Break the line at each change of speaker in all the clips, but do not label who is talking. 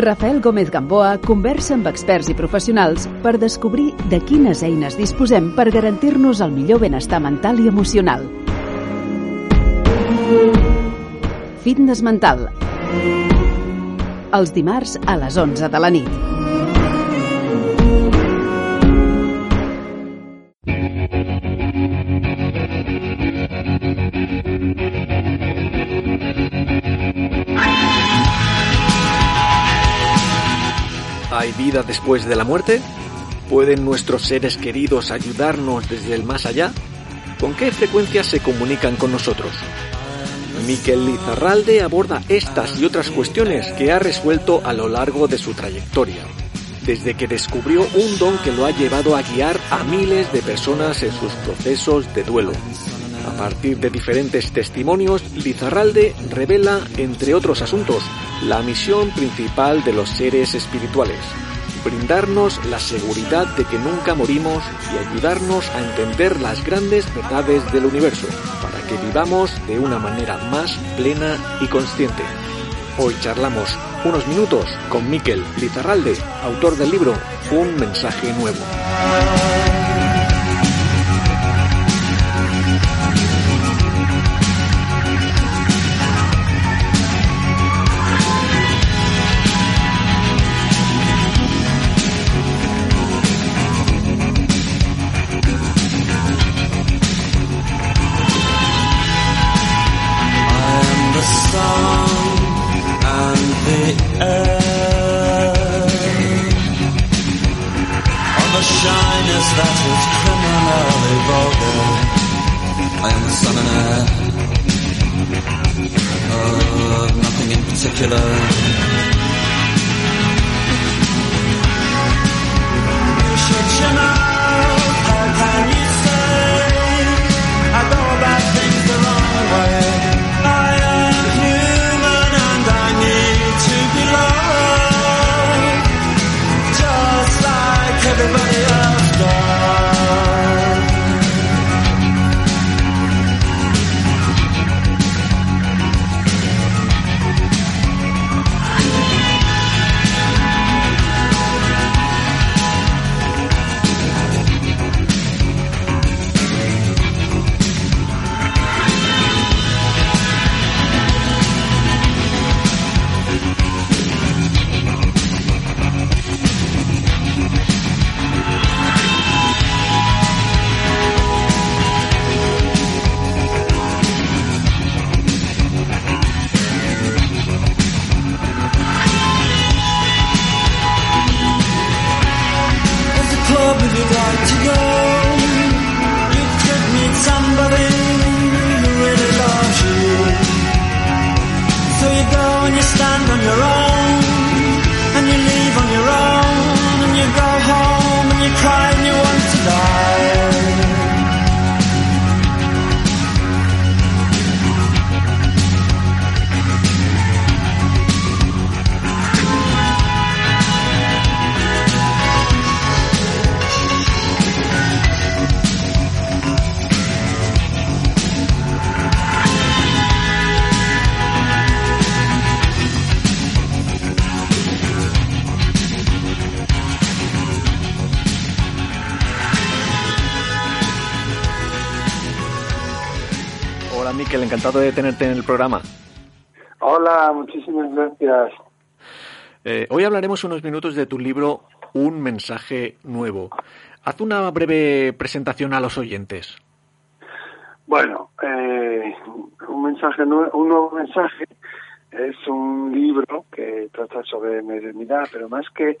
Rafael Gómez Gamboa conversa amb experts i professionals per descobrir de quines eines disposem per garantir-nos el millor benestar mental i emocional. Fitness mental. Els dimarts a les 11 de la nit.
Vida después de la muerte? ¿Pueden nuestros seres queridos ayudarnos desde el más allá? ¿Con qué frecuencia se comunican con nosotros? Miquel Lizarralde aborda estas y otras cuestiones que ha resuelto a lo largo de su trayectoria, desde que descubrió un don que lo ha llevado a guiar a miles de personas en sus procesos de duelo. A partir de diferentes testimonios, Lizarralde revela, entre otros asuntos, la misión principal de los seres espirituales, brindarnos la seguridad de que nunca morimos y ayudarnos a entender las grandes verdades del universo, para que vivamos de una manera más plena y consciente. Hoy charlamos unos minutos con Miquel Lizarralde, autor del libro Un mensaje nuevo. Encantado de tenerte en el programa.
Hola, muchísimas gracias.
Eh, hoy hablaremos unos minutos de tu libro Un mensaje nuevo. Haz una breve presentación a los oyentes.
Bueno, eh, un mensaje nuevo, un nuevo mensaje es un libro que trata sobre mediunidad, pero más que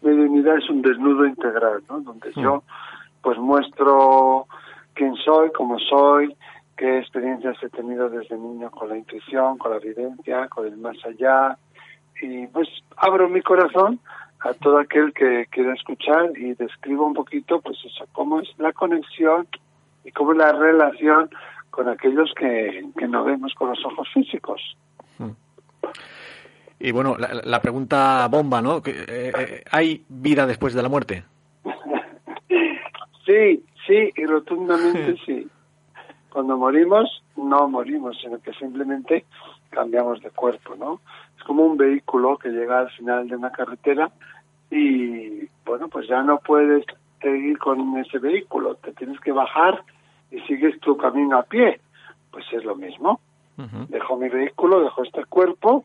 mediunidad es un desnudo integral, ¿no? Donde mm. yo pues muestro quién soy, cómo soy, qué experiencias he tenido desde niño con la intuición, con la evidencia, con el más allá. Y pues abro mi corazón a todo aquel que quiera escuchar y describo un poquito, pues eso, cómo es la conexión y cómo es la relación con aquellos que, que no vemos con los ojos físicos.
Y bueno, la, pregunta bomba, ¿no? Eh, eh, ¿Hay vida después de la muerte?
sí, sí, y rotundamente sí. Cuando morimos, no morimos, sino que simplemente cambiamos de cuerpo, ¿no? Es como un vehículo que llega al final de una carretera y, bueno, pues ya no puedes seguir con ese vehículo, te tienes que bajar y sigues tu camino a pie. Pues es lo mismo. Dejo mi vehículo, dejo este cuerpo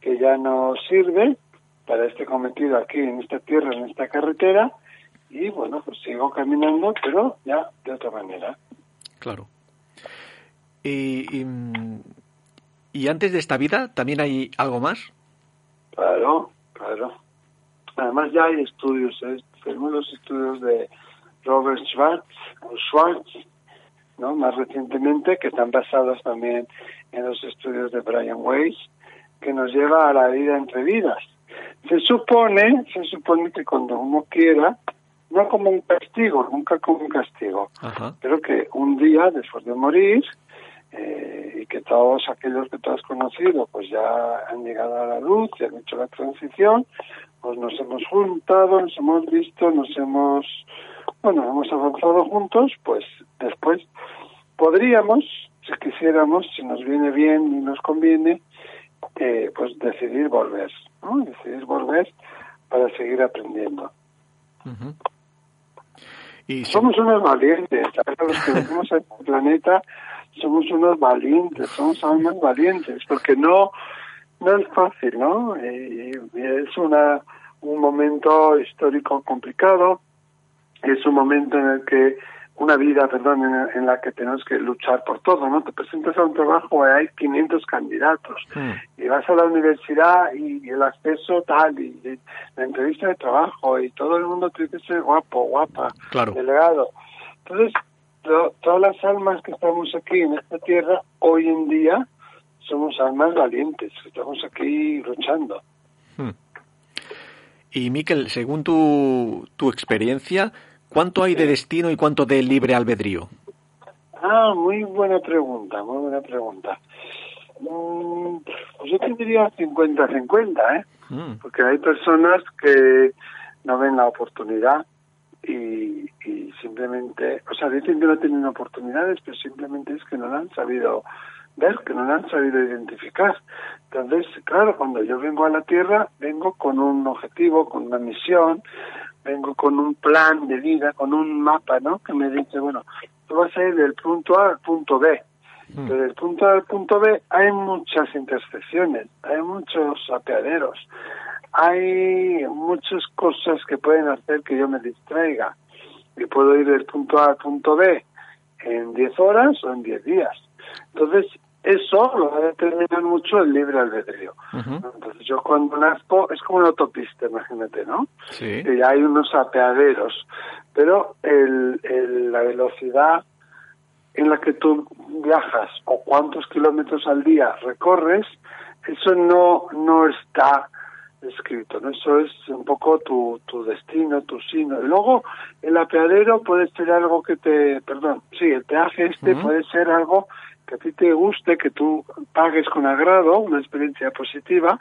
que ya no sirve para este cometido aquí en esta tierra, en esta carretera, y bueno, pues sigo caminando, pero ya de otra manera.
Claro. Y, y, antes de esta vida, ¿también hay algo más?
Claro, claro. Además ya hay estudios, ¿eh? tenemos los estudios de Robert Schwartz, Schwartz, ¿no? Más recientemente, que están basados también en los estudios de Brian Weiss, que nos lleva a la vida entre vidas. Se supone, se supone que cuando uno quiera, no como un castigo, nunca como un castigo, pero que un día después de morir eh, y que todos aquellos que tú has conocido pues ya han llegado a la luz y han hecho la transición, pues nos hemos juntado, nos hemos visto, nos hemos, bueno, hemos avanzado juntos, pues después podríamos, si quisiéramos, si nos viene bien y nos conviene, eh, pues decidir volver. Decidir volver para seguir aprendiendo. Somos unos valientes, los que vivimos en el planeta somos unos valientes, somos almas valientes, porque no no es fácil, ¿no? Y, es una un momento histórico complicado, es un momento en el que una vida, perdón, en, la que tenemos que luchar por todo, ¿no? Te presentas a un trabajo y hay 500 candidatos mm. y vas a la universidad y, el acceso tal y, la entrevista de trabajo y todo el mundo tiene que ser guapo, guapa,
claro.
delegado. Entonces, todas las almas que estamos aquí en esta tierra hoy en día somos almas valientes, estamos aquí luchando. Hmm.
Y Miquel, según tu, tu experiencia, ¿Cuánto hay de destino y cuánto de libre albedrío?
Ah, muy buena pregunta, muy buena pregunta. Mm, pues yo te diría 50-50, ¿eh? Mm. Porque hay personas que no ven la oportunidad y, y, simplemente, o sea, dicen que no tienen oportunidades, pero simplemente es que no la han sabido ver, que no la han sabido identificar. Entonces, claro, cuando yo vengo a la Tierra, vengo con un objetivo, con una misión, vengo con un plan de vida, con un mapa, ¿no? Que me dice, bueno, tú vas a ir del punto A al punto B. Mm. Pero del punto A al punto B hay muchas intersecciones, hay muchos apeaderos, hay muchas cosas que pueden hacer que yo me distraiga. Y puedo ir del punto A al punto B en 10 horas o en 10 días. Entonces, eso lo va a determinar mucho el libre albedrío. Entonces yo cuando nazco es como una autopista, imagínate, ¿no?
Sí.
Y hay unos apeaderos, pero el, el, la velocidad en la que tú viajas o cuántos kilómetros al día recorres, eso no, no está escrito, ¿no? Eso es un poco tu, tu destino, tu signo. Y luego el apeadero puede ser algo que te, perdón, sí, el peaje este puede ser algo que a ti te guste, que tú pagues con agrado, una experiencia positiva,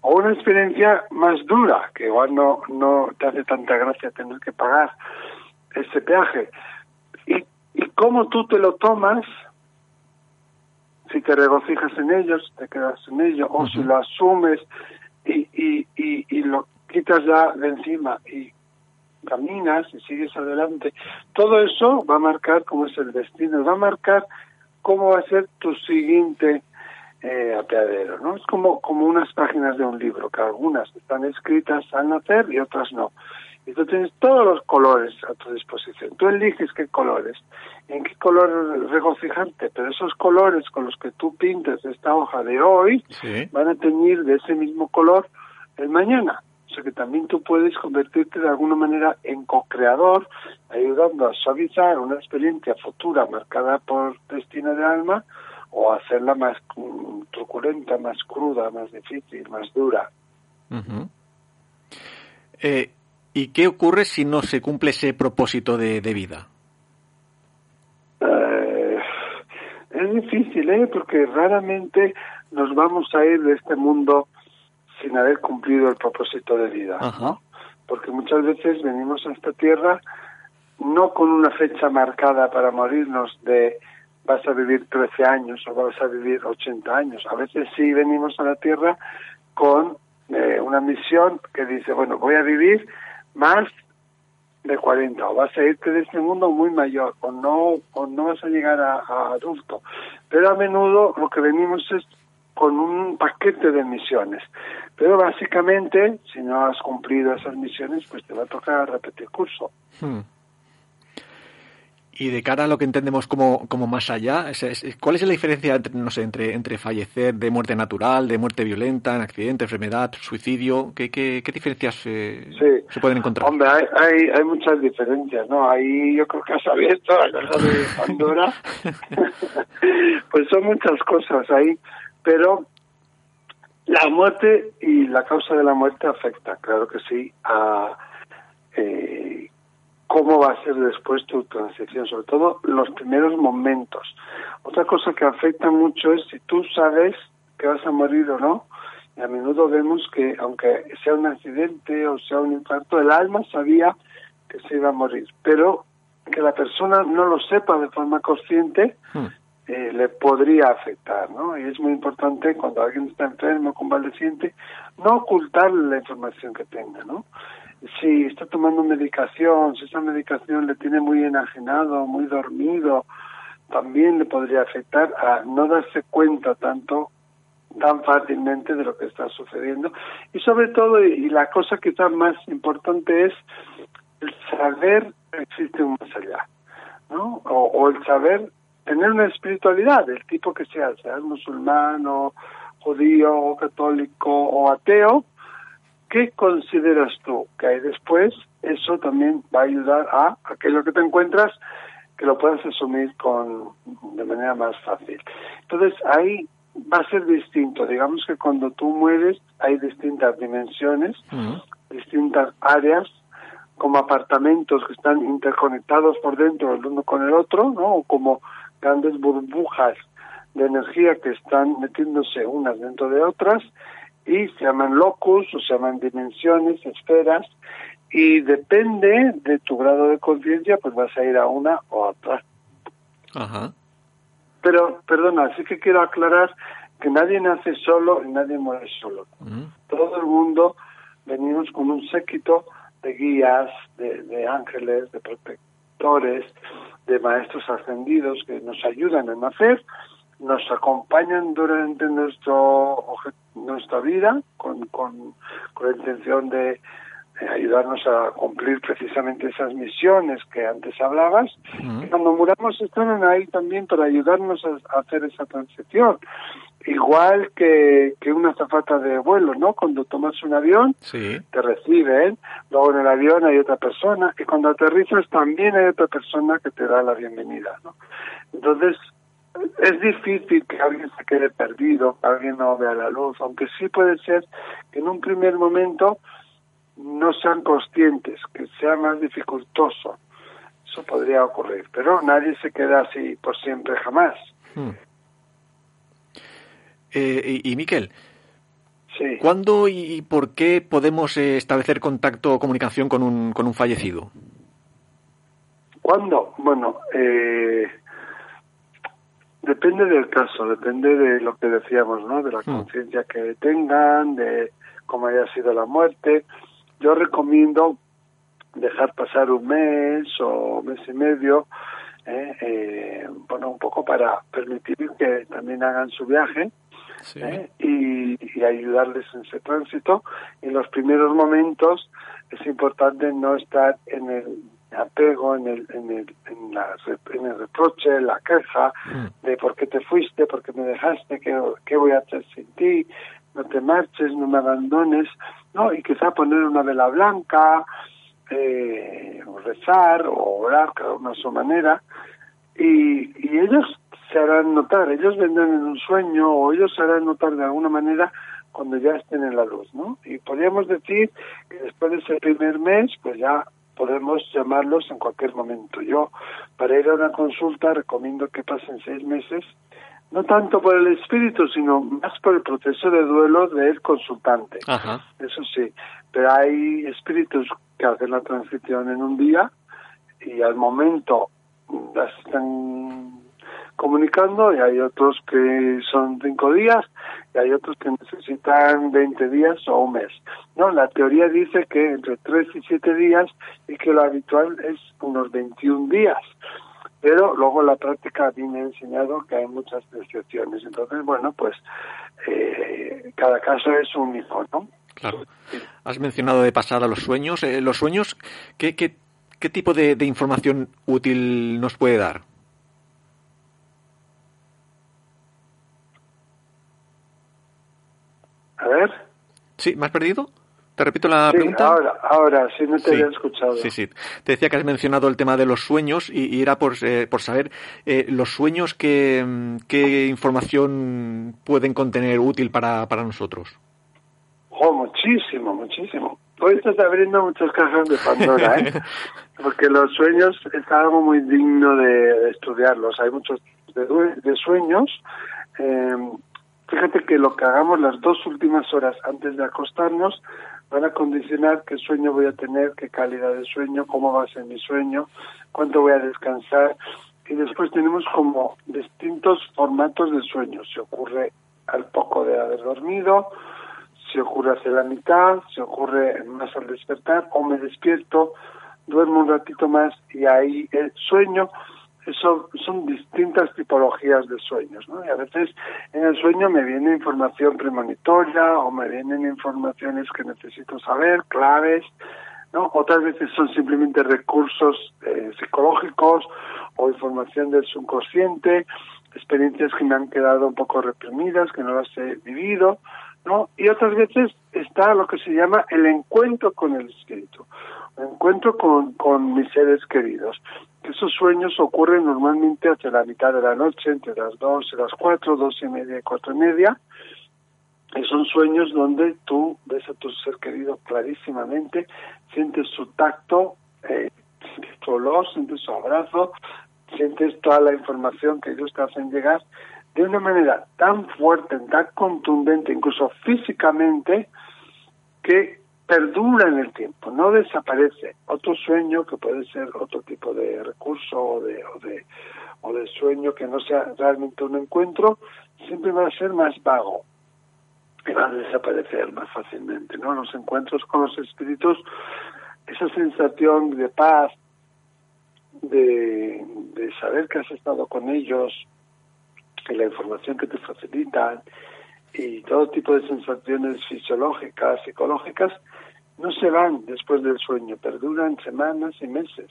o una experiencia más dura, que igual no, no te hace tanta gracia tener que pagar ese peaje. Y, y cómo tú te lo tomas, si te regocijas en ello, si te quedas en ello, o si lo asumes y, y, y, y lo quitas ya de encima y caminas y sigues adelante, todo eso va a marcar cómo es el destino, va a marcar cómo va a ser tu siguiente eh, apeadero, ¿no? Es como, como unas páginas de un libro, que algunas están escritas al nacer y otras no. Y tú tienes todos los colores a tu disposición. Tú eliges qué colores, en qué color regocijarte, pero esos colores con los que tú pintes esta hoja de hoy van a teñir de ese mismo color el mañana que también tú puedes convertirte de alguna manera en co-creador, ayudando a suavizar una experiencia futura marcada por destino de alma o hacerla más truculenta, más cruda, más difícil, más dura.
Eh, ¿Y qué ocurre si no se cumple ese propósito de, vida?
Eh, es difícil, ¿eh? Porque raramente nos vamos a ir de este mundo sin haber cumplido el propósito de vida, Porque muchas veces venimos a esta tierra no con una fecha marcada para morirnos de, vas a vivir 13 años o vas a vivir 80 años. A veces sí venimos a la Tierra con eh, una misión que dice, bueno, voy a vivir más de 40 o vas a irte de este mundo muy mayor o no o no vas a llegar a, a adulto. Pero a menudo lo que venimos es con un paquete de misiones. Pero básicamente, si no has cumplido esas misiones, pues te va a tocar repetir curso. Hmm.
Y de cara a lo que entendemos como, como más allá, ¿cuál es la diferencia no sé, entre, entre fallecer de muerte natural, de muerte violenta, en accidente, enfermedad, suicidio? ¿Qué, qué, qué diferencias eh, se pueden encontrar?
Hombre, hay, hay, hay, muchas diferencias, ¿no? Ahí yo creo que has abierto la cosa de Pandora. pues son muchas cosas ahí, pero la muerte y la causa de la muerte afecta, claro que sí, a... Eh, cómo va a ser después tu transición, sobre todo los primeros momentos. Otra cosa que afecta mucho es si tú sabes que vas a morir o no. Y a menudo vemos que, aunque sea un accidente o sea un infarto, el alma sabía que se iba a morir, pero que la persona no lo sepa de forma consciente, hmm. Eh, le podría afectar, ¿no? Y es muy importante cuando alguien está enfermo, convaleciente, no ocultarle la información que tenga, ¿no? si está tomando medicación, si esa medicación le tiene muy enajenado, muy dormido, también le podría afectar a no darse cuenta tanto tan fácilmente de lo que está sucediendo y sobre todo y la cosa quizás más importante es el saber que existe un más allá no o, o el saber tener una espiritualidad del tipo que sea sea musulmán o judío o católico o ateo ¿Qué consideras tú que hay después? Eso también va a ayudar a aquello que te encuentras que lo puedas asumir con de manera más fácil. Entonces ahí va a ser distinto. Digamos que cuando tú mueres hay distintas dimensiones, distintas áreas, como apartamentos que están interconectados por dentro el uno con el otro, ¿no? O como grandes burbujas de energía que están metiéndose unas dentro de otras y se llaman locus o se llaman dimensiones, esferas, y depende de tu grado de conciencia, pues vas a ir a una o a otra. Ajá. Pero, perdona, sí que quiero aclarar que nadie nace solo y nadie muere solo. Todo el mundo venimos con un séquito de guías, de, de ángeles, de protectores, de maestros ascendidos que nos ayudan a nacer nos acompañan durante nuestro nuestra vida con, con, con la intención de ayudarnos a cumplir precisamente esas misiones que antes hablabas. Cuando muramos están ahí también para ayudarnos a, hacer esa transición. Igual que, que una zafata de vuelo, ¿no? Cuando tomas un avión, te reciben, luego en el avión hay otra persona, y cuando aterrizas también hay otra persona que te da la bienvenida, ¿no? Entonces, es difícil que alguien se quede perdido, que alguien no vea la luz, aunque sí puede ser que en un primer momento no sean conscientes, que sea más dificultoso. Eso podría ocurrir, pero nadie se queda así por siempre jamás. Hmm.
Eh, y, Miquel, ¿cuándo y por qué podemos eh, establecer contacto o comunicación con un, con un fallecido?
¿Cuándo? Bueno, eh, Depende del caso, depende de lo que decíamos, ¿no? De la hmm. conciencia que tengan, de cómo haya sido la muerte. Yo recomiendo dejar pasar un mes o mes y medio, ¿eh? Eh, bueno, un poco para permitir que también hagan su viaje ¿eh? y, y, ayudarles en ese tránsito. En los primeros momentos es importante no estar en el apego en el, en el, en, la, en el reproche, en la queja mm. de por qué te fuiste, por qué me dejaste, qué, qué voy a hacer sin ti, no te marches, no me abandones, ¿no? Y quizá poner una vela blanca, eh, o rezar, o orar, cada uno a su manera, y, y ellos se harán notar, ellos vendrán en un sueño, o ellos se harán notar de alguna manera cuando ya estén en la luz, ¿no? Y podríamos decir que después de ese primer mes, pues ya podemos llamarlos en cualquier momento. Yo, para ir a una consulta, recomiendo que pasen seis meses, no tanto por el espíritu, sino más por el proceso de duelo del consultante. Eso sí, pero hay espíritus que hacen la transición en un día y al momento las están comunicando y hay otros que son cinco días y hay otros que necesitan 20 días o un mes. No, la teoría dice que entre 3 y 7 días y que lo habitual es unos 21 días. Pero luego la práctica a mí me ha enseñado que hay muchas excepciones. Entonces, bueno, pues eh, cada caso es único, ¿no?
Claro. Has mencionado de pasada los sueños. Eh, ¿Los sueños qué, qué, qué tipo de, de información útil nos puede dar?
A ver.
Sí, ¿me has perdido? ¿Te repito la
Sí,
pregunta?
ahora, ahora, sí me te
Sí,
había escuchado.
Sí, sí. Te decía que has mencionado el tema de los sueños y, y era por, eh, por saber eh, los sueños qué, qué información pueden contener útil para, para nosotros.
Oh, muchísimo, muchísimo. Hoy estás abriendo muchas cajas de Pandora, ¿eh? Porque los sueños es algo muy digno de, de estudiarlos. Hay muchos de, de sueños. Eh, fíjate que lo que hagamos las dos últimas horas antes de acostarnos van a condicionar qué sueño voy a tener, qué calidad de sueño, cómo va a ser mi sueño, cuánto voy a descansar. Y después tenemos como distintos formatos de sueño. Se ocurre al poco de haber dormido, se ocurre hacia la mitad, se ocurre más al despertar, o me despierto, duermo un ratito más y ahí el sueño, eso son distintas tipologías de sueños, ¿no? Y a veces en el sueño me viene información premonitoria o me vienen informaciones que necesito saber, claves, ¿no? Otras veces son simplemente recursos eh, psicológicos o información del subconsciente, experiencias que me han quedado un poco reprimidas, que no las he vivido, ¿no? Y otras veces está lo que se llama el encuentro con el espíritu, el encuentro con, con mis seres queridos. Esos sueños ocurren normalmente hacia la mitad de la noche, entre las dos y las cuatro, dos y media y cuatro y media. Y son sueños donde tú ves a tu ser querido clarísimamente, sientes su tacto, eh, sientes su olor, sientes su abrazo, sientes toda la información que ellos te hacen llegar de una manera tan fuerte, tan contundente, incluso físicamente, que perdura en el tiempo, no desaparece. Otro sueño que puede ser otro tipo de recurso o de, o de, o de sueño que no sea realmente un encuentro, siempre va a ser más vago y va a desaparecer más fácilmente. ¿no? Los encuentros con los espíritus, esa sensación de paz, de, de saber que has estado con ellos, y la información que te facilitan, y todo tipo de sensaciones fisiológicas, psicológicas, no se van después del sueño, perduran semanas y meses.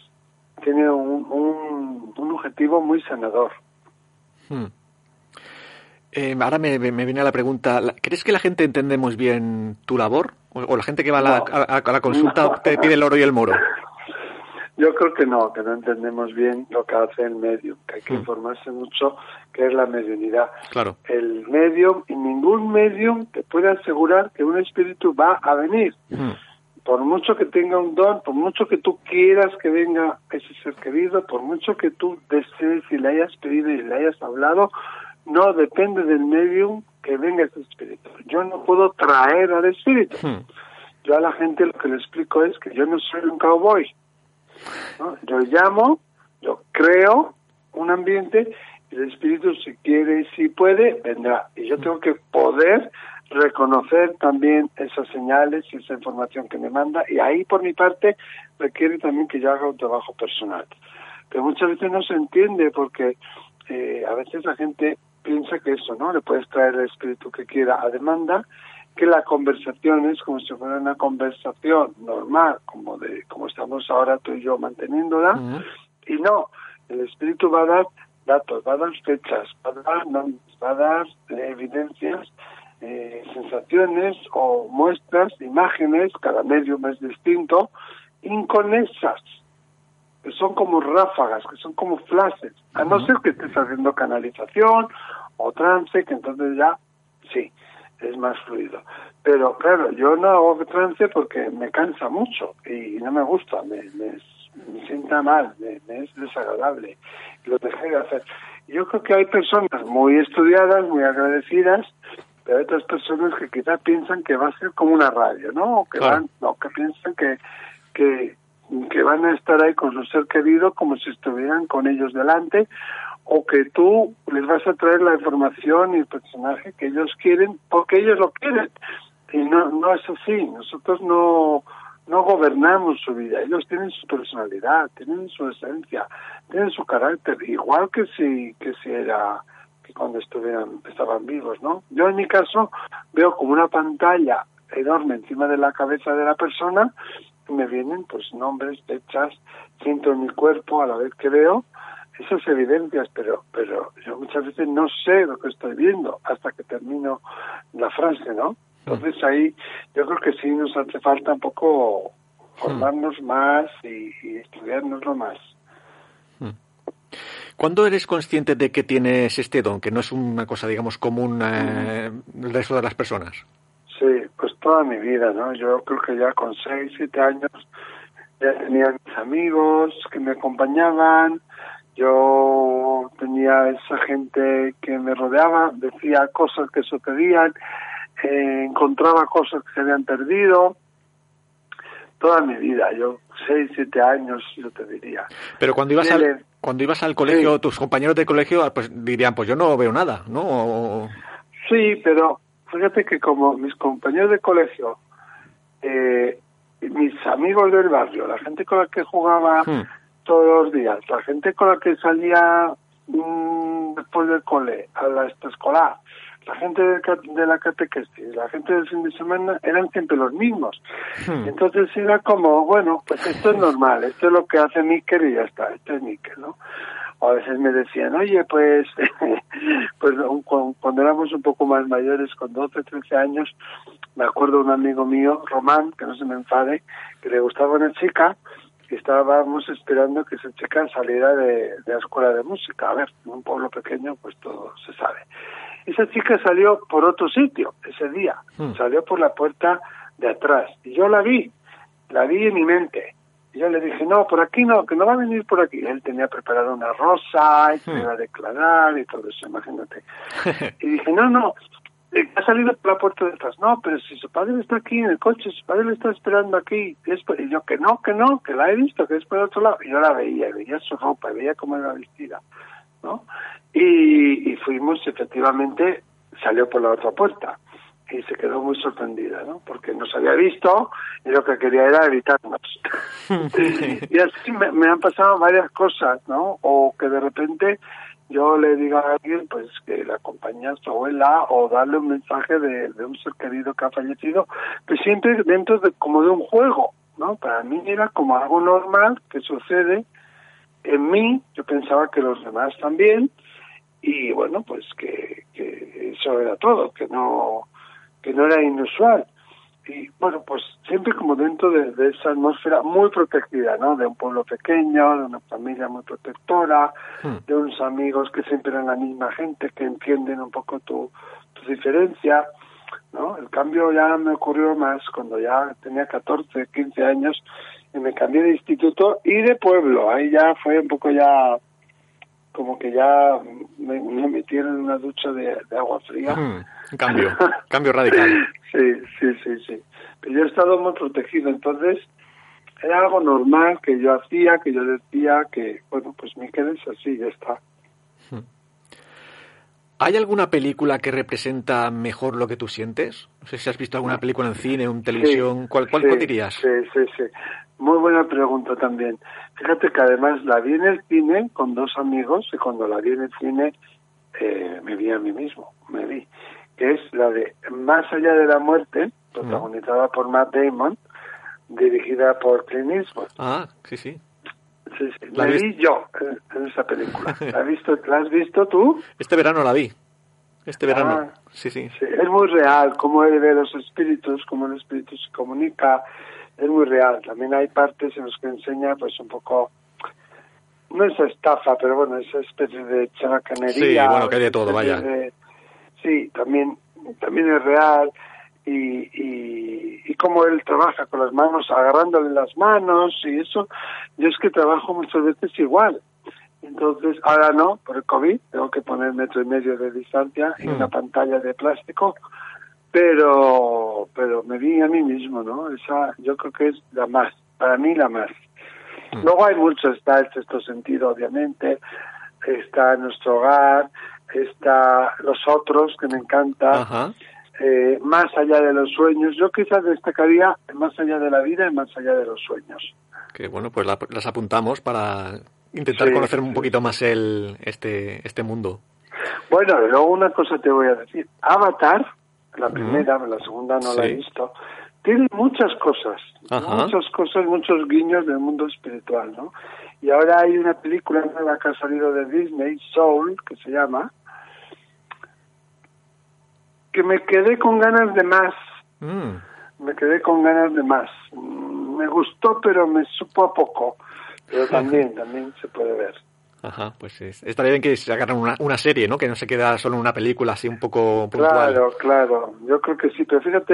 Tiene un, un, un objetivo muy sanador.
Hmm. Eh, ahora me, me viene la pregunta, ¿la- ¿crees que la gente entendemos bien tu labor? ¿O, o la gente que va a la,
No.
a, a la consulta
No.
te pide el oro y el moro?
Yo creo que no, que no entendemos bien lo que hace el medio, que hay que
Mm.
informarse mucho qué es la mediunidad.
Claro.
El medium y ningún medium te puede asegurar que un espíritu va a venir.
Hmm.
Por mucho que tenga un don, por mucho que tú quieras que venga ese ser querido, por mucho que tú desees y le hayas pedido y le hayas hablado, no depende del medium que venga ese espíritu. Yo no puedo traer al espíritu.
Hmm.
Yo a la gente lo que le explico es que yo no soy un cowboy. ¿no? Yo llamo, yo creo un ambiente y el espíritu si quiere y si puede, vendrá. Y yo tengo que poder reconocer también esas señales y esa información que me manda y ahí por mi parte requiere también que yo haga un trabajo personal. Pero muchas veces no se entiende porque eh, a veces la gente piensa que eso, ¿no? Le puedes traer el espíritu que quiera a demanda, que la conversación es como si fuera una conversación normal, como de como estamos ahora tú y yo manteniéndola, y no, el espíritu va a dar datos, va a dar fechas, va a dar nombres, va a dar eh, evidencias, eh, sensaciones o muestras, imágenes, cada medium es distinto, inconexas, que son como ráfagas, que son como flashes, a no ser que estés haciendo canalización o trance, que entonces ya, sí, es más fluido. Pero claro, yo no hago trance porque me cansa mucho y no me gusta, me, me, me sienta mal, me, me es desagradable. Lo dejé de hacer. Yo creo que hay personas muy estudiadas, muy agradecidas, pero hay otras personas que quizás piensan que va a ser como una radio, ¿no? O que
Claro.
van, no, que piensan que, que, que van a estar ahí con su ser querido como si estuvieran con ellos delante, o que tú les vas a traer la información y el personaje que ellos quieren porque ellos lo quieren. Y no, no es así. Nosotros no, no gobernamos su vida. Ellos tienen su personalidad, tienen su esencia, tienen su carácter, igual que si, que si era que cuando estuvieran, estaban vivos, ¿no? Yo en mi caso veo como una pantalla enorme encima de la cabeza de la persona y me vienen pues nombres, fechas, siento en mi cuerpo a la vez que veo esas evidencias, pero, pero yo muchas veces no sé lo que estoy viendo hasta que termino la frase, ¿no? Entonces ahí yo creo que sí nos hace falta un poco formarnos más y, y estudiárnoslo más.
¿Cuándo eres consciente de que tienes este don, que no es una cosa, digamos, común eh, el resto de las personas?
Sí, pues toda mi vida, ¿no? Yo creo que ya con seis, siete años ya tenía mis amigos que me acompañaban, yo tenía esa gente que me rodeaba, decía cosas que sucedían, eh, encontraba cosas que se habían perdido, toda mi vida, yo seis, siete años, yo te diría.
Pero cuando ibas al, cuando ibas al colegio, tus compañeros de colegio pues dirían, pues yo no veo nada, ¿no?
Sí, pero fíjate que como mis compañeros de colegio, eh, mis amigos del barrio, la gente con la que jugaba hmm. todos los días, la gente con la que salía mmm, después del cole, a la escolar, la gente de, la catequesis, la gente del fin de semana eran siempre los mismos. Hmm. Entonces era como, bueno, pues esto es normal, esto es lo que hace Miquel y ya está, esto es Miquel, ¿no? O a veces me decían, oye, pues, pues cuando éramos un poco más mayores, con 12, 13 años, me acuerdo un amigo mío, Román, que no se me enfade, que le gustaba una chica, y estábamos esperando que esa chica saliera de, de la escuela de música. A ver, en un pueblo pequeño, pues todo se sabe. Esa chica salió por otro sitio ese día, hmm. salió por la puerta de atrás y yo la vi, la vi en mi mente. Y yo le dije, no, por aquí no, que no va a venir por aquí. Él tenía preparado una rosa y se hmm. iba a declarar y todo eso, imagínate. y dije, no, no, eh, ha salido por la puerta de atrás. No, pero si su padre está aquí en el coche, su padre le está esperando aquí. Y yo, que no, que no, que la he visto, que es por otro lado. Y yo la veía, veía su ropa, veía cómo era vestida. ¿No? Y, fuimos, efectivamente, salió por la otra puerta y se quedó muy sorprendida, ¿no? Porque nos había visto y lo que quería era evitarnos. y así me, han pasado varias cosas, ¿no? O que de repente yo le diga a alguien, pues, que la acompañe a su abuela o darle un mensaje de, de un ser querido que ha fallecido, pues siempre dentro de como de un juego, ¿no? Para mí era como algo normal que sucede en mí, yo pensaba que los demás también, y bueno, pues que, que eso era todo, que no, que no era inusual. Y bueno, pues siempre como dentro de, esa atmósfera muy protegida, ¿no? De un pueblo pequeño, de una familia muy protectora, hmm. de unos amigos que siempre eran la misma gente, que entienden un poco tu, tu diferencia, ¿no? El cambio ya me ocurrió más cuando ya tenía 14, 15 años y me cambié de instituto y de pueblo. Ahí ya fue un poco ya, como que ya me, metieron en una ducha de, agua fría.
Cambio, cambio radical.
Sí, sí, sí, sí. Pero yo he estado muy protegido, entonces era algo normal que yo hacía, que yo decía que, bueno, pues me quedes así, ya está.
¿Hay alguna película que representa mejor lo que tú sientes? No sé si has visto alguna película en cine, en televisión. ¿Cuál, cuál dirías?
Sí, sí, sí. Muy buena pregunta también. Fíjate que además la vi en el cine con dos amigos y cuando la vi en el cine eh, me vi a mí mismo, me vi. Que es la de Más allá de la muerte, protagonizada por Matt Damon, dirigida por Clint Eastwood.
Ah, sí, sí.
Sí, sí. La vi yo en, esa película. ¿La has, visto, ¿La has visto tú?
Este verano la vi. Este verano. Ah, sí, sí,
sí. Es muy real cómo él ve los espíritus, cómo el espíritu se comunica. Es muy real. También hay partes en las que enseña, pues, un poco. No es estafa, pero bueno, esa especie de chabacanería.
Sí, bueno, que hay de todo, vaya.
sí, también, también es real y, y, y cómo él trabaja con las manos, agarrándole las manos y eso, yo es que trabajo muchas veces igual. Entonces, ahora no, por el COVID, tengo que poner metro y medio de distancia y una pantalla de plástico, pero pero me vi a mí mismo, ¿no? Esa yo creo que es la más, para mí la más. Hmm. Luego hay mucho, está el sexto sentido, obviamente, está Nuestro Hogar, está Los Otros, que me encanta, eh, Más allá de los sueños. Yo quizás destacaría Más allá de la vida y Más allá de los sueños.
Que bueno, pues las apuntamos para intentar conocer un poquito más el, este, este mundo.
Bueno, luego una cosa te voy a decir. Avatar, la primera, la segunda no la he visto, tiene muchas cosas, muchas cosas, muchos guiños del mundo espiritual, ¿no? Y ahora hay una película nueva que ha salido de Disney, Soul, que se llama, que me quedé con ganas de más. Mm. Me quedé con ganas de más. Mm, me gustó, pero me supo a poco. Pero también, también se puede ver.
Ajá, pues estaría bien que se hagan una, una, serie, ¿no? Que no se queda solo en una película así un poco
puntual. Claro, claro. Yo creo que sí. Pero fíjate,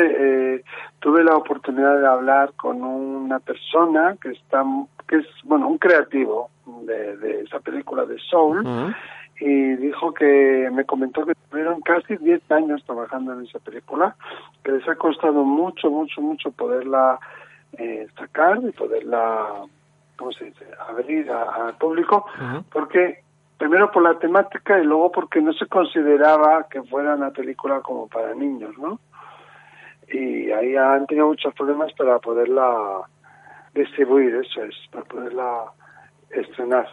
eh, tuve la oportunidad de hablar con una persona que está, que es, bueno, un creativo de, de esa película de Soul. Y dijo que me comentó que tuvieron casi 10 años trabajando en esa película, que les ha costado mucho, mucho, mucho poderla eh, sacar y poderla ¿cómo se dice?, abrir al público, porque primero por la temática y luego porque no se consideraba que fuera una película como para niños, ¿no? Y ahí han tenido muchos problemas para poderla distribuir, eso es, para poderla estrenar.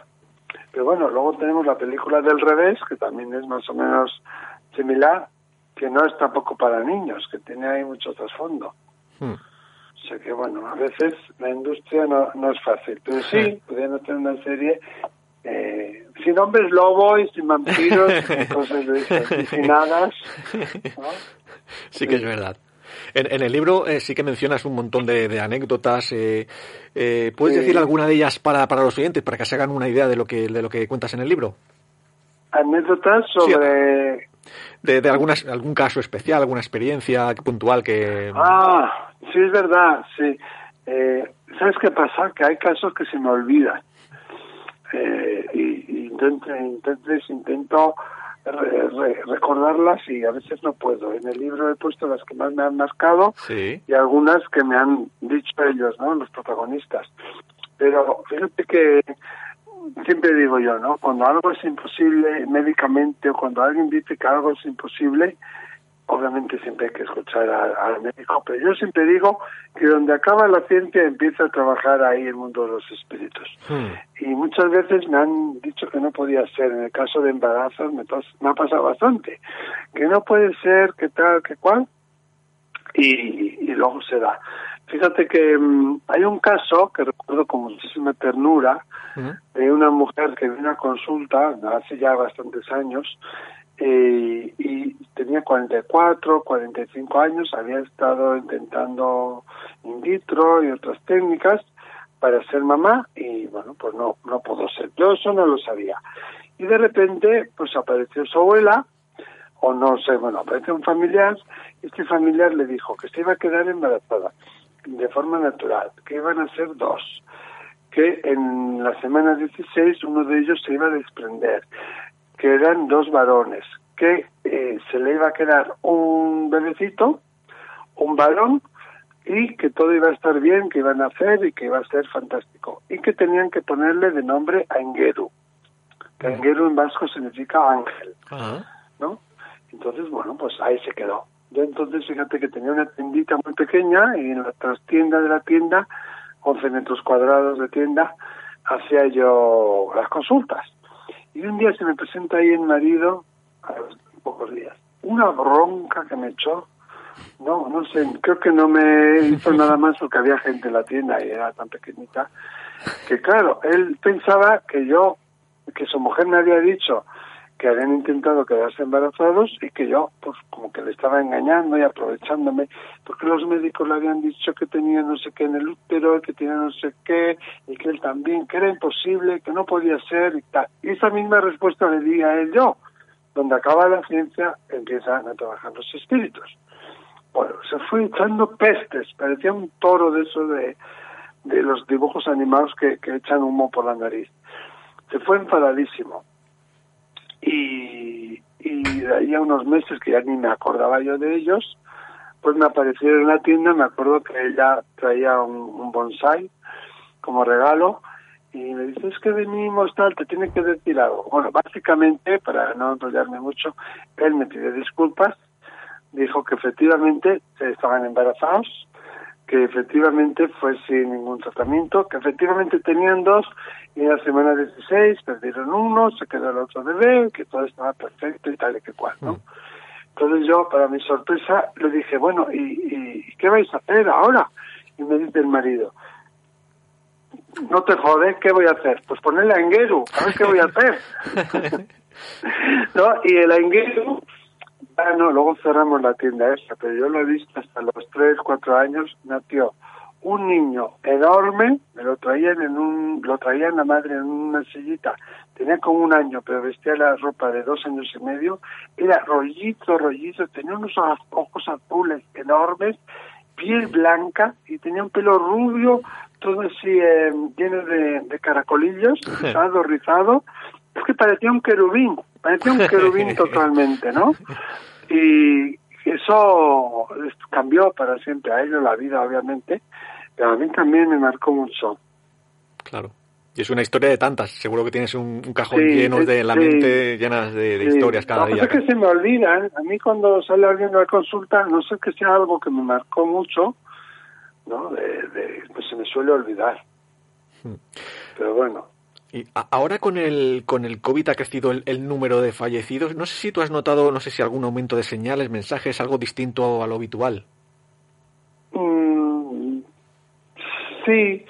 Pero bueno, luego tenemos la película del revés, que también es más o menos similar, que no es tampoco para niños, que tiene ahí mucho trasfondo. Hmm. O sea que, bueno, a veces la industria no, no es fácil, pero sí, podrían tener una serie eh, sin hombres lobos, sin vampiros, sin cosas de sin hadas.
Sí que es verdad. En, en el libro eh, sí que mencionas un montón de, anécdotas. Eh, eh, ¿Puedes decir alguna de ellas para, para los oyentes, para que se hagan una idea de lo que, de lo que cuentas en el libro?
Anécdotas sobre
de, de alguna, algún caso especial, alguna experiencia puntual que...
Ah, sí, es verdad, sí. Eh, ¿Sabes qué pasa? Que hay casos que se me olvidan. Eh, y, intento, intento recordarlas y a veces no puedo. En el libro he puesto las que más me han marcado y algunas que me han dicho ellos, ¿no? Los protagonistas. Pero fíjate que siempre digo yo, ¿no? Cuando algo es imposible médicamente o cuando alguien dice que algo es imposible, obviamente siempre hay que escuchar al, médico, pero yo siempre digo que donde acaba la ciencia empieza a trabajar ahí el mundo de los espíritus. Hmm. Y muchas veces me han dicho que no podía ser, en el caso de embarazos me, me ha pasado bastante, que no puede ser, que tal, que cual, y, y luego se da. Fíjate que mm, hay un caso que recuerdo con muchísima ternura de una mujer que vino a consulta hace ya bastantes años eh, y tenía 44, 45 años, había estado intentando in vitro y otras técnicas para ser mamá y bueno, pues no, no pudo ser. Yo eso no lo sabía. Y de repente, pues apareció su abuela, o no sé, bueno, apareció un familiar, y este familiar le dijo que se iba a quedar embarazada de forma natural, que iban a ser dos, que en la semana 16 uno de ellos se iba a desprender, que eran dos varones, que eh, se le iba a quedar un bebecito, un varón, y que todo iba a estar bien, que iban a hacer y que iba a ser fantástico. Y que tenían que ponerle de nombre a Engeru, que Engeru en vasco significa ángel, ¿no? Entonces, bueno, pues ahí se quedó. Yo entonces, fíjate que tenía una tiendita muy pequeña y en la trastienda de la tienda, 11 metros cuadrados de tienda, hacía yo las consultas. Y un día se me presenta ahí el marido, a los pocos días, una bronca que me echó. No, no sé, creo que no me hizo nada más porque había gente en la tienda y era tan pequeñita, que claro, él pensaba que yo, que su mujer me había dicho que habían intentado quedarse embarazados y que yo, pues como que le estaba engañando y aprovechándome, porque los médicos le habían dicho que tenía no sé qué en el útero, que tenía no sé qué, y que él también, que era imposible, que no podía ser y tal. Y esa misma respuesta le di a él yo. Donde acaba la ciencia, empiezan a trabajar los espíritus. Bueno, se fue echando pestes, parecía un toro de eso de, de los dibujos animados que, que echan humo por la nariz. Se fue enfadadísimo y, y de ahí a unos meses que ya ni me acordaba yo de ellos, pues me aparecieron en la tienda, me acuerdo que ella traía un, bonsai como regalo y me dice, es que venimos, tal, te tiene que decir algo. Bueno, básicamente, para no enrollarme mucho, él me pide disculpas, dijo que efectivamente estaban embarazados, que efectivamente fue sin ningún tratamiento, que efectivamente tenían dos y en la semana 16 perdieron uno, se quedó el otro bebé, que todo estaba perfecto y tal y que cual, ¿no? Mm. Entonces yo, para mi sorpresa, le dije, bueno, ¿y, ¿y qué vais a hacer ahora? Y me dice el marido, no te jodes, ¿qué voy a hacer? Pues ponerle a Engueru, a ver qué voy a hacer. ¿No? Y el Engueru, bueno, luego cerramos la tienda esa, pero yo lo he visto hasta los 3, 4 años, nació un niño enorme, me lo traían en un, lo traían la madre en una sillita, tenía como un año, pero vestía la ropa de dos años y medio, era rollito, rollito, tenía unos ojos azules enormes, piel blanca y tenía un pelo rubio, todo así eh, lleno de, caracolillos, rizado, rizado. Es que parecía un querubín, parecía un querubín totalmente, ¿no? Y eso cambió para siempre a ellos la vida, obviamente, pero a mí también me marcó mucho.
Claro. Y es una historia de tantas. Seguro que tienes un, cajón lleno de la mente, llenas de, historias cada día.
Es que se me olvidan. A mí cuando sale alguien a la consulta, no sé que sea algo que me marcó mucho, ¿no? De, pues se me suele olvidar. Hmm. Pero bueno.
Y ahora con el con el COVID ha crecido el, número de fallecidos. No sé si tú has notado, no sé si algún aumento de señales, mensajes, algo distinto a lo habitual.
Mm, sí,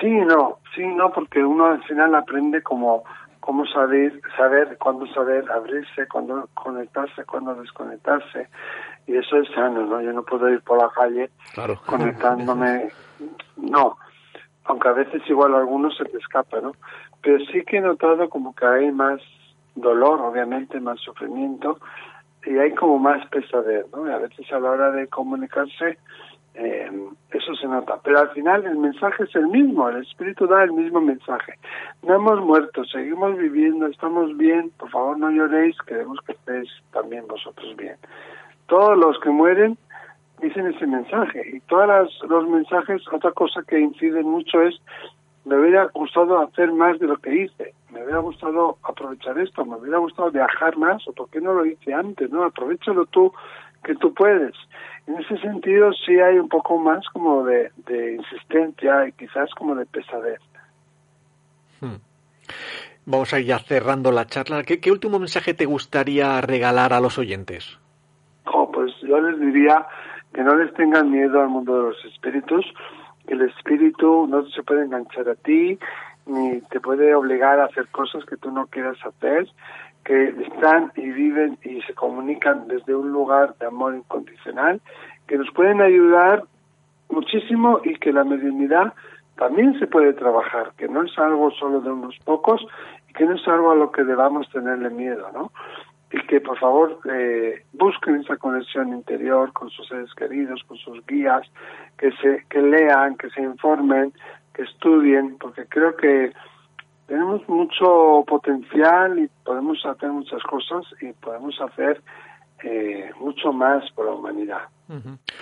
sí, no, sí, no, porque uno al final aprende como cómo saber, saber cuándo saber abrirse, cuándo conectarse, cuándo desconectarse y eso es sano, ¿no? Yo no puedo ir por la calle conectándome, no, aunque a veces igual a algunos se te escapa, ¿no? Pero sí que he notado como que hay más dolor, obviamente, más sufrimiento y hay como más pesadez, ¿no? Y a veces a la hora de comunicarse eh, eso se nota. Pero al final el mensaje es el mismo, el espíritu da el mismo mensaje. No hemos muerto, seguimos viviendo, estamos bien, por favor no lloréis, queremos que estéis también vosotros bien todos los que mueren dicen ese mensaje. Y todos los mensajes, otra cosa que incide mucho es, me hubiera gustado hacer más de lo que hice, me hubiera gustado aprovechar esto, me hubiera gustado viajar más, o por qué no lo hice antes, ¿no? Aprovechalo tú, que tú puedes. En ese sentido sí hay un poco más como de, insistencia y quizás como de pesadez.
Hmm. Vamos a ir ya cerrando la charla. ¿Qué último mensaje te gustaría regalar a los oyentes?
pues yo les diría que no les tengan miedo al mundo de los espíritus, que el espíritu no se puede enganchar a ti, ni te puede obligar a hacer cosas que tú no quieras hacer, que están y viven y se comunican desde un lugar de amor incondicional, que nos pueden ayudar muchísimo y que la mediunidad también se puede trabajar, que no es algo solo de unos pocos y que no es algo a lo que debamos tenerle miedo, ¿no? Y que por favor eh, busquen esa conexión interior con sus seres queridos, con sus guías, que se que lean, que se informen, que estudien, porque creo que tenemos mucho potencial y podemos hacer muchas cosas y podemos hacer eh, mucho más por la humanidad.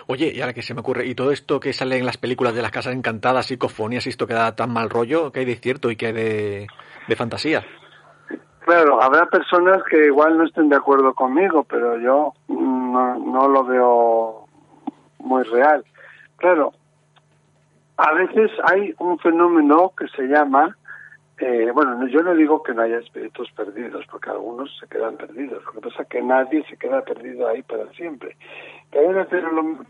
Oye, y ahora que se me ocurre, y todo esto que sale en las películas de las casas encantadas, psicofonías, y esto que da tan mal rollo, ¿qué hay de cierto y qué hay de, de fantasía?
Claro, habrá personas que igual no estén de acuerdo conmigo, pero yo no, no lo veo muy real. Claro, a veces hay un fenómeno que se llama, eh, bueno, yo no digo que no haya espíritus perdidos, porque algunos se quedan perdidos. Lo que pasa es que nadie se queda perdido ahí para siempre. Pero hay una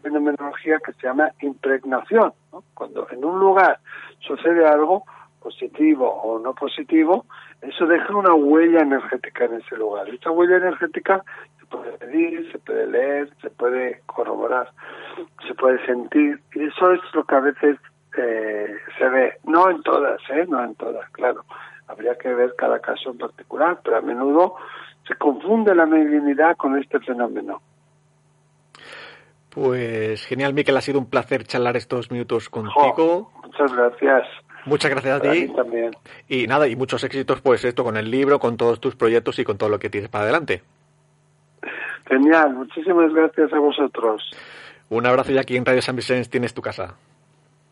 fenomenología que se llama impregnación. Cuando en un lugar sucede algo positivo o no positivo, eso deja una huella energética en ese lugar. Esta huella energética se puede medir, se puede leer, se puede corroborar, se puede sentir, y eso es lo que a veces eh, se ve, no en todas, ¿eh? no en todas, claro. Habría que ver cada caso en particular, pero a menudo se confunde la mediunidad con este fenómeno.
Pues genial, Miquel, ha sido un placer charlar estos minutos contigo.
muchas gracias.
Muchas gracias a ti.
también.
Y nada, y muchos éxitos, pues esto con el libro, con todos tus proyectos y con todo lo que tienes para adelante.
Genial, muchísimas gracias a vosotros.
Un abrazo y aquí en Radio San Vicente tienes tu casa.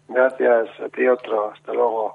Gracias, a ti otro. Hasta luego.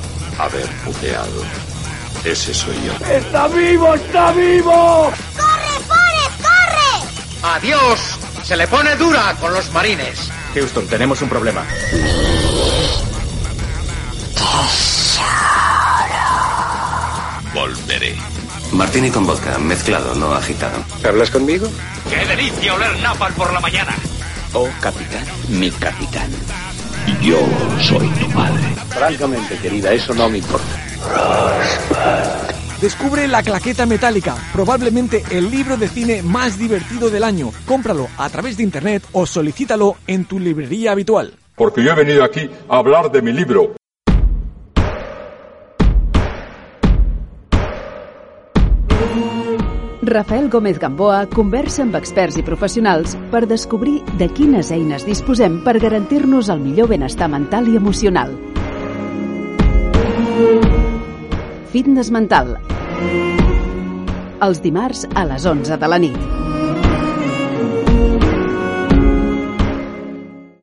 haber puteado. Ese soy yo.
¡Está vivo! ¡Está vivo!
¡Corre, Forrest, corre!
¡Adiós! Se le pone dura con los marines.
Houston, tenemos un problema.
Volveré.
Martini con vodka, mezclado, no agitado.
¿Hablas conmigo?
¡Qué delicia oler napal por la mañana!
Oh, capitán, mi capitán. Yo soy tu padre.
Francamente, querida, eso no me importa.
Descubre La Claqueta Metálica, probablemente el libro de cine más divertido del año. Cómpralo a través de internet o solicítalo en tu librería habitual.
Porque yo he venido aquí a hablar de mi libro.
Rafael Gómez Gamboa conversa amb experts i professionals per descobrir de quines eines disposem per garantir-nos el millor benestar mental i emocional. Fitness mental. Els dimarts a les 11 de la nit.